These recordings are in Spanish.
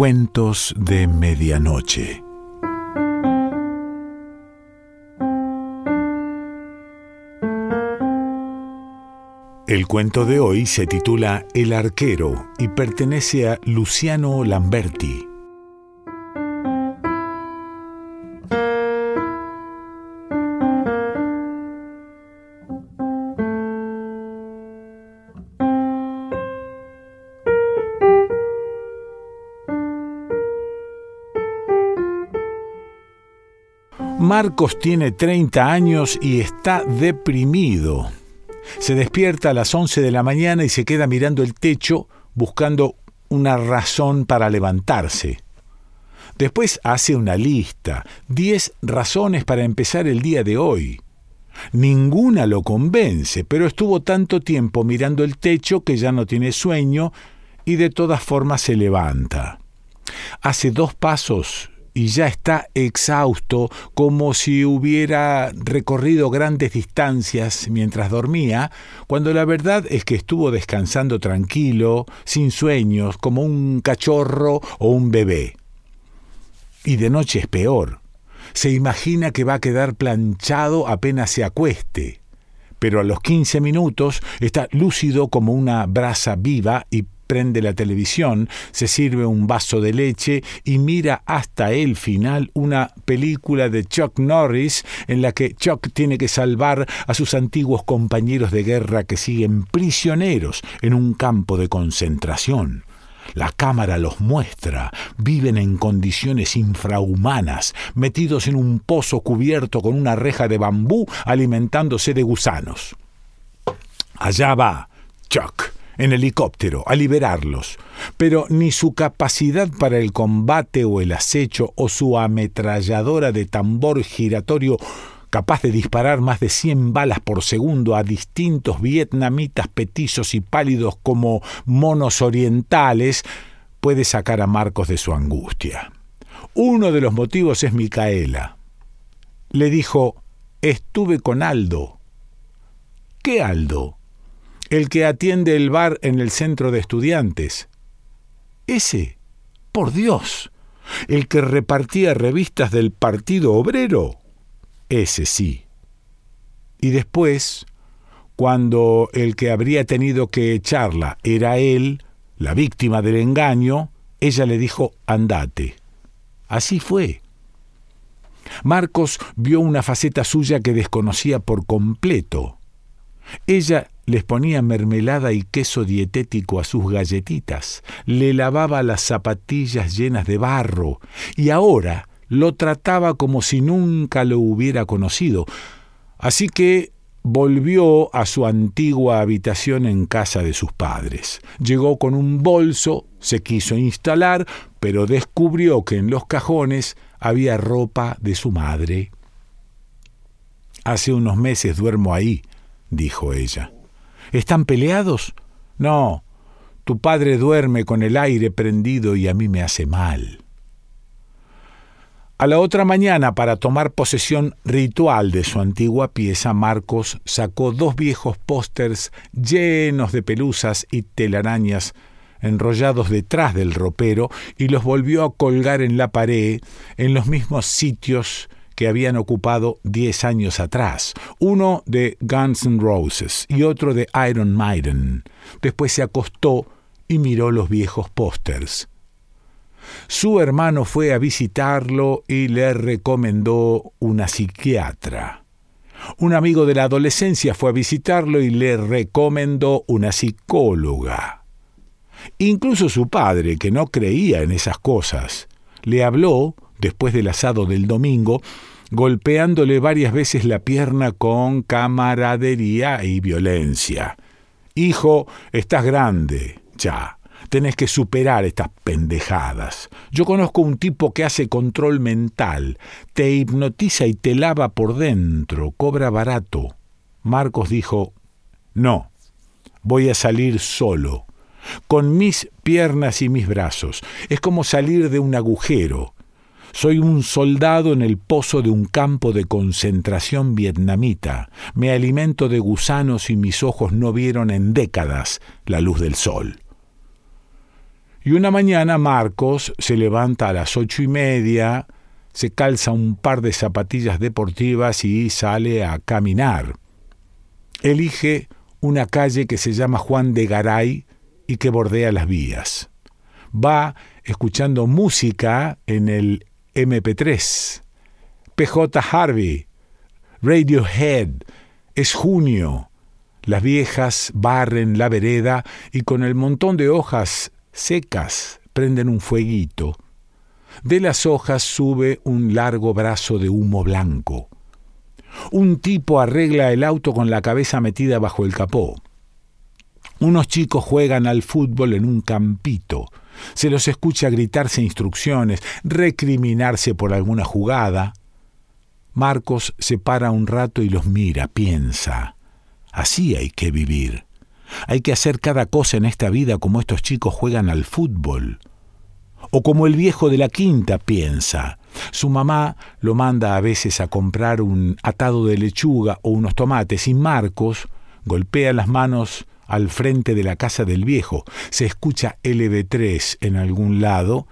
Cuentos de Medianoche. El cuento de hoy se titula El arquero y pertenece a Luciano Lamberti. Marcos tiene 30 años y está deprimido. Se despierta a las 11 de la mañana y se queda mirando el techo buscando una razón para levantarse. Después hace una lista, 10 razones para empezar el día de hoy. Ninguna lo convence, pero estuvo tanto tiempo mirando el techo que ya no tiene sueño y de todas formas se levanta. Hace dos pasos y ya está exhausto como si hubiera recorrido grandes distancias mientras dormía, cuando la verdad es que estuvo descansando tranquilo, sin sueños, como un cachorro o un bebé. Y de noche es peor. Se imagina que va a quedar planchado apenas se acueste. Pero a los quince minutos está lúcido como una brasa viva y prende la televisión, se sirve un vaso de leche y mira hasta el final una película de Chuck Norris en la que Chuck tiene que salvar a sus antiguos compañeros de guerra que siguen prisioneros en un campo de concentración. La cámara los muestra. Viven en condiciones infrahumanas, metidos en un pozo cubierto con una reja de bambú, alimentándose de gusanos. Allá va Chuck en helicóptero a liberarlos, pero ni su capacidad para el combate o el acecho o su ametralladora de tambor giratorio capaz de disparar más de cien balas por segundo a distintos vietnamitas petizos y pálidos como monos orientales, puede sacar a Marcos de su angustia. Uno de los motivos es Micaela. Le dijo, estuve con Aldo. ¿Qué Aldo? El que atiende el bar en el centro de estudiantes. Ese, por Dios, el que repartía revistas del Partido Obrero. Ese sí. Y después, cuando el que habría tenido que echarla era él, la víctima del engaño, ella le dijo, andate. Así fue. Marcos vio una faceta suya que desconocía por completo. Ella les ponía mermelada y queso dietético a sus galletitas, le lavaba las zapatillas llenas de barro, y ahora lo trataba como si nunca lo hubiera conocido. Así que volvió a su antigua habitación en casa de sus padres. Llegó con un bolso, se quiso instalar, pero descubrió que en los cajones había ropa de su madre. Hace unos meses duermo ahí, dijo ella. ¿Están peleados? No, tu padre duerme con el aire prendido y a mí me hace mal. A la otra mañana, para tomar posesión ritual de su antigua pieza, Marcos sacó dos viejos pósters llenos de pelusas y telarañas enrollados detrás del ropero y los volvió a colgar en la pared en los mismos sitios que habían ocupado diez años atrás, uno de Guns N' Roses y otro de Iron Maiden. Después se acostó y miró los viejos pósters. Su hermano fue a visitarlo y le recomendó una psiquiatra. Un amigo de la adolescencia fue a visitarlo y le recomendó una psicóloga. Incluso su padre, que no creía en esas cosas, le habló, después del asado del domingo, golpeándole varias veces la pierna con camaradería y violencia. Hijo, estás grande, ya. Tenés que superar estas pendejadas. Yo conozco un tipo que hace control mental, te hipnotiza y te lava por dentro, cobra barato. Marcos dijo, no, voy a salir solo, con mis piernas y mis brazos. Es como salir de un agujero. Soy un soldado en el pozo de un campo de concentración vietnamita. Me alimento de gusanos y mis ojos no vieron en décadas la luz del sol. Y una mañana Marcos se levanta a las ocho y media, se calza un par de zapatillas deportivas y sale a caminar. Elige una calle que se llama Juan de Garay y que bordea las vías. Va escuchando música en el MP3. PJ Harvey, Radiohead, es junio. Las viejas barren la vereda y con el montón de hojas secas prenden un fueguito. De las hojas sube un largo brazo de humo blanco. Un tipo arregla el auto con la cabeza metida bajo el capó. Unos chicos juegan al fútbol en un campito. Se los escucha gritarse instrucciones, recriminarse por alguna jugada. Marcos se para un rato y los mira, piensa. Así hay que vivir. Hay que hacer cada cosa en esta vida como estos chicos juegan al fútbol. O como el viejo de la quinta piensa. Su mamá lo manda a veces a comprar un atado de lechuga o unos tomates y Marcos golpea las manos al frente de la casa del viejo. Se escucha LB3 en algún lado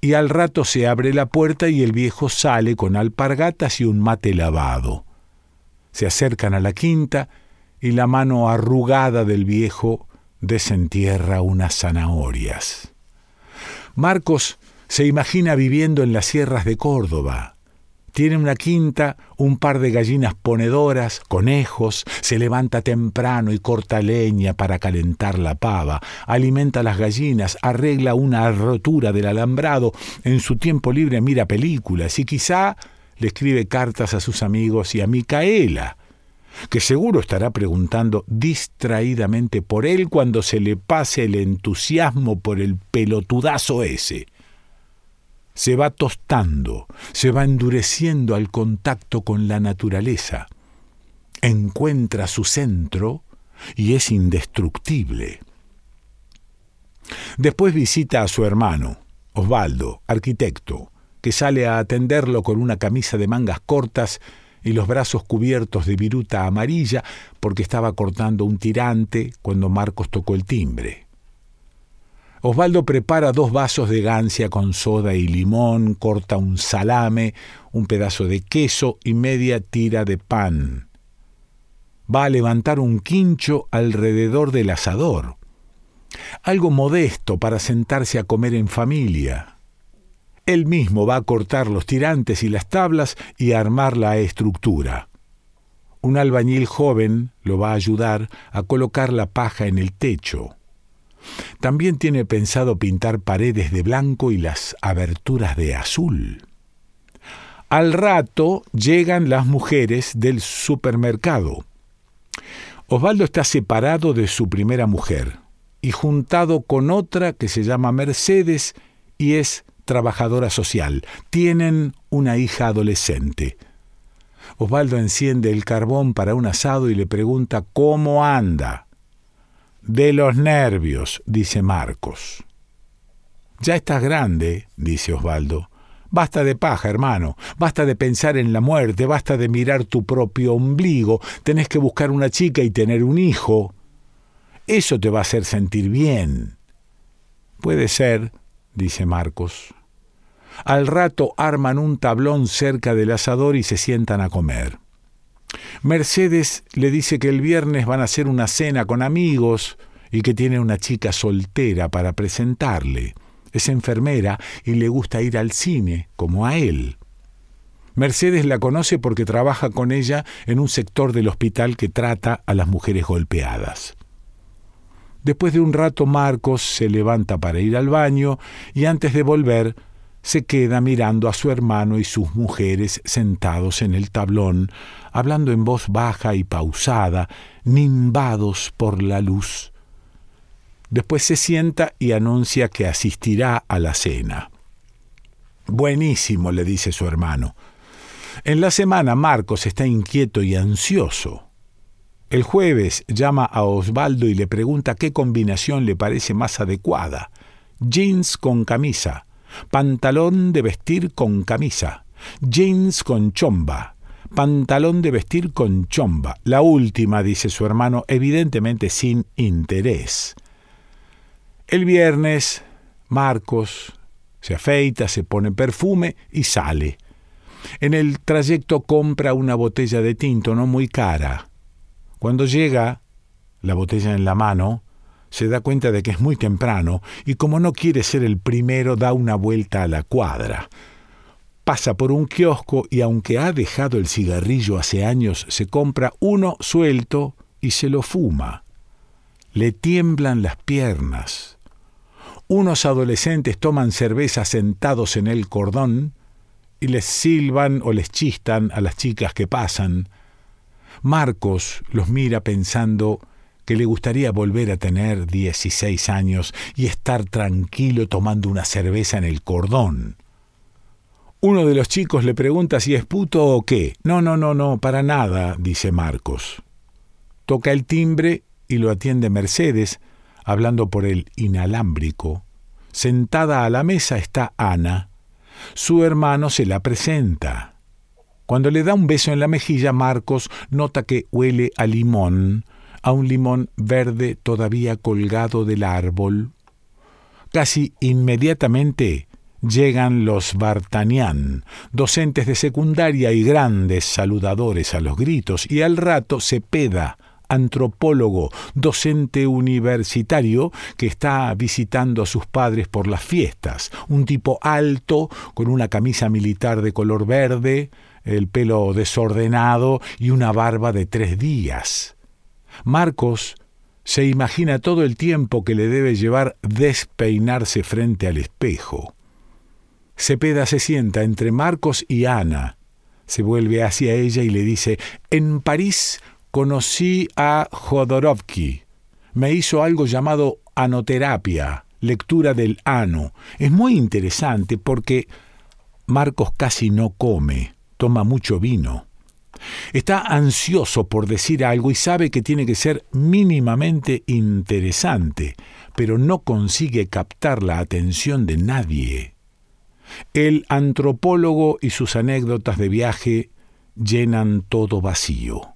y al rato se abre la puerta y el viejo sale con alpargatas y un mate lavado. Se acercan a la quinta y la mano arrugada del viejo desentierra unas zanahorias. Marcos se imagina viviendo en las sierras de Córdoba. Tiene una quinta, un par de gallinas ponedoras, conejos, se levanta temprano y corta leña para calentar la pava, alimenta las gallinas, arregla una rotura del alambrado, en su tiempo libre mira películas y quizá le escribe cartas a sus amigos y a Micaela, que seguro estará preguntando distraídamente por él cuando se le pase el entusiasmo por el pelotudazo ese. Se va tostando, se va endureciendo al contacto con la naturaleza, encuentra su centro y es indestructible. Después visita a su hermano, Osvaldo, arquitecto, que sale a atenderlo con una camisa de mangas cortas y los brazos cubiertos de viruta amarilla porque estaba cortando un tirante cuando Marcos tocó el timbre. Osvaldo prepara dos vasos de gancia con soda y limón, corta un salame, un pedazo de queso y media tira de pan. Va a levantar un quincho alrededor del asador. Algo modesto para sentarse a comer en familia. Él mismo va a cortar los tirantes y las tablas y armar la estructura. Un albañil joven lo va a ayudar a colocar la paja en el techo. También tiene pensado pintar paredes de blanco y las aberturas de azul. Al rato llegan las mujeres del supermercado. Osvaldo está separado de su primera mujer y juntado con otra que se llama Mercedes y es trabajadora social. Tienen una hija adolescente. Osvaldo enciende el carbón para un asado y le pregunta cómo anda. De los nervios, dice Marcos. Ya estás grande, dice Osvaldo. Basta de paja, hermano. Basta de pensar en la muerte, basta de mirar tu propio ombligo. Tenés que buscar una chica y tener un hijo. Eso te va a hacer sentir bien. Puede ser, dice Marcos. Al rato arman un tablón cerca del asador y se sientan a comer. Mercedes le dice que el viernes van a hacer una cena con amigos y que tiene una chica soltera para presentarle. Es enfermera y le gusta ir al cine, como a él. Mercedes la conoce porque trabaja con ella en un sector del hospital que trata a las mujeres golpeadas. Después de un rato Marcos se levanta para ir al baño y antes de volver se queda mirando a su hermano y sus mujeres sentados en el tablón, hablando en voz baja y pausada, nimbados por la luz. Después se sienta y anuncia que asistirá a la cena. Buenísimo, le dice su hermano. En la semana Marcos está inquieto y ansioso. El jueves llama a Osvaldo y le pregunta qué combinación le parece más adecuada. Jeans con camisa, pantalón de vestir con camisa, jeans con chomba, pantalón de vestir con chomba. La última, dice su hermano, evidentemente sin interés. El viernes, Marcos se afeita, se pone perfume y sale. En el trayecto compra una botella de tinto no muy cara. Cuando llega, la botella en la mano, se da cuenta de que es muy temprano y como no quiere ser el primero da una vuelta a la cuadra. Pasa por un kiosco y aunque ha dejado el cigarrillo hace años, se compra uno suelto y se lo fuma. Le tiemblan las piernas. Unos adolescentes toman cerveza sentados en el cordón y les silban o les chistan a las chicas que pasan. Marcos los mira pensando que le gustaría volver a tener 16 años y estar tranquilo tomando una cerveza en el cordón. Uno de los chicos le pregunta si es puto o qué. No, no, no, no, para nada, dice Marcos. Toca el timbre y lo atiende Mercedes, hablando por el inalámbrico. Sentada a la mesa está Ana. Su hermano se la presenta. Cuando le da un beso en la mejilla, Marcos nota que huele a limón, a un limón verde todavía colgado del árbol. Casi inmediatamente llegan los Bartanian, docentes de secundaria y grandes saludadores a los gritos, y al rato Cepeda, antropólogo, docente universitario que está visitando a sus padres por las fiestas, un tipo alto, con una camisa militar de color verde, el pelo desordenado y una barba de tres días. Marcos se imagina todo el tiempo que le debe llevar despeinarse frente al espejo. Cepeda se sienta entre Marcos y Ana. Se vuelve hacia ella y le dice, En París conocí a Jodorowsky. Me hizo algo llamado anoterapia, lectura del ano. Es muy interesante porque Marcos casi no come, toma mucho vino. Está ansioso por decir algo y sabe que tiene que ser mínimamente interesante, pero no consigue captar la atención de nadie. El antropólogo y sus anécdotas de viaje llenan todo vacío.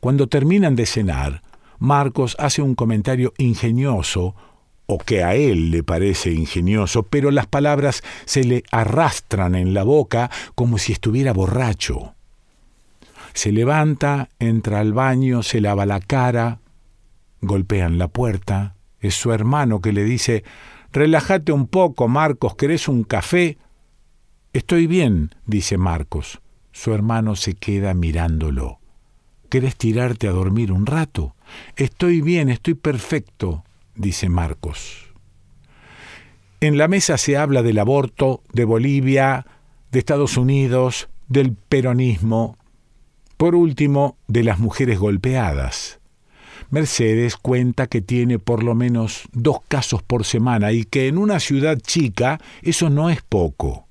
Cuando terminan de cenar, Marcos hace un comentario ingenioso, o que a él le parece ingenioso, pero las palabras se le arrastran en la boca como si estuviera borracho. Se levanta, entra al baño, se lava la cara, golpean la puerta. Es su hermano que le dice, Relájate un poco, Marcos, ¿querés un café? Estoy bien, dice Marcos. Su hermano se queda mirándolo. ¿Querés tirarte a dormir un rato? Estoy bien, estoy perfecto, dice Marcos. En la mesa se habla del aborto, de Bolivia, de Estados Unidos, del peronismo, por último, de las mujeres golpeadas. Mercedes cuenta que tiene por lo menos dos casos por semana y que en una ciudad chica eso no es poco.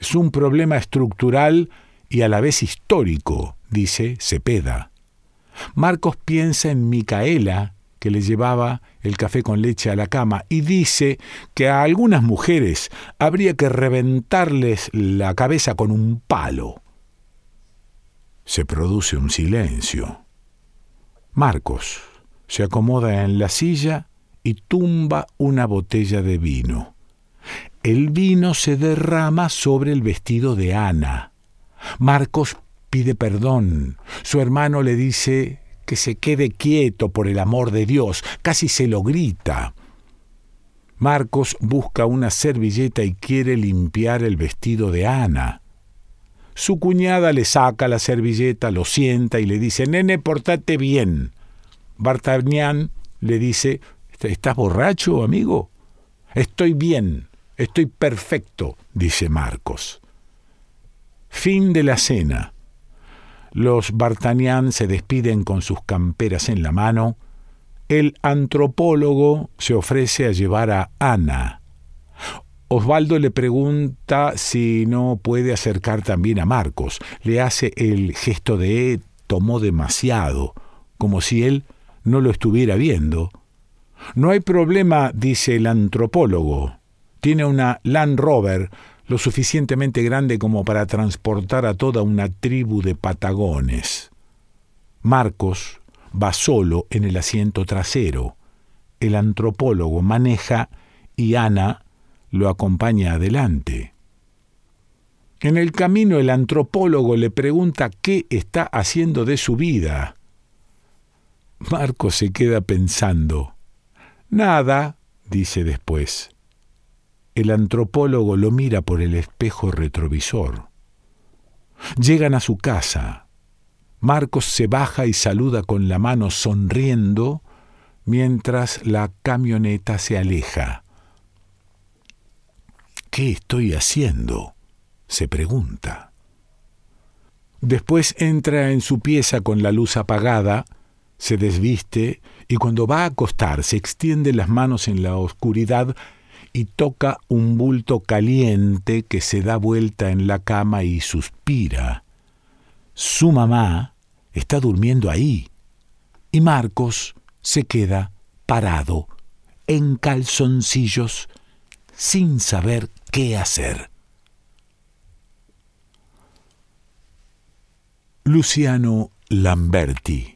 Es un problema estructural y a la vez histórico, dice Cepeda. Marcos piensa en Micaela, que le llevaba el café con leche a la cama, y dice que a algunas mujeres habría que reventarles la cabeza con un palo. Se produce un silencio. Marcos se acomoda en la silla y tumba una botella de vino. El vino se derrama sobre el vestido de Ana. Marcos pide perdón. Su hermano le dice que se quede quieto por el amor de Dios. Casi se lo grita. Marcos busca una servilleta y quiere limpiar el vestido de Ana. Su cuñada le saca la servilleta, lo sienta y le dice, nene, portate bien. Bartagnan le dice, ¿estás borracho, amigo? Estoy bien, estoy perfecto, dice Marcos. Fin de la cena. Los Bartagnan se despiden con sus camperas en la mano. El antropólogo se ofrece a llevar a Ana. Osvaldo le pregunta si no puede acercar también a Marcos. Le hace el gesto de tomó demasiado, como si él no lo estuviera viendo. No hay problema, dice el antropólogo. Tiene una Land Rover lo suficientemente grande como para transportar a toda una tribu de patagones. Marcos va solo en el asiento trasero. El antropólogo maneja y Ana lo acompaña adelante. En el camino el antropólogo le pregunta qué está haciendo de su vida. Marco se queda pensando. Nada, dice después. El antropólogo lo mira por el espejo retrovisor. Llegan a su casa. Marcos se baja y saluda con la mano sonriendo mientras la camioneta se aleja. ¿Qué estoy haciendo? se pregunta. Después entra en su pieza con la luz apagada, se desviste y cuando va a acostarse extiende las manos en la oscuridad y toca un bulto caliente que se da vuelta en la cama y suspira. Su mamá está durmiendo ahí y Marcos se queda parado en calzoncillos sin saber qué hacer. Luciano Lamberti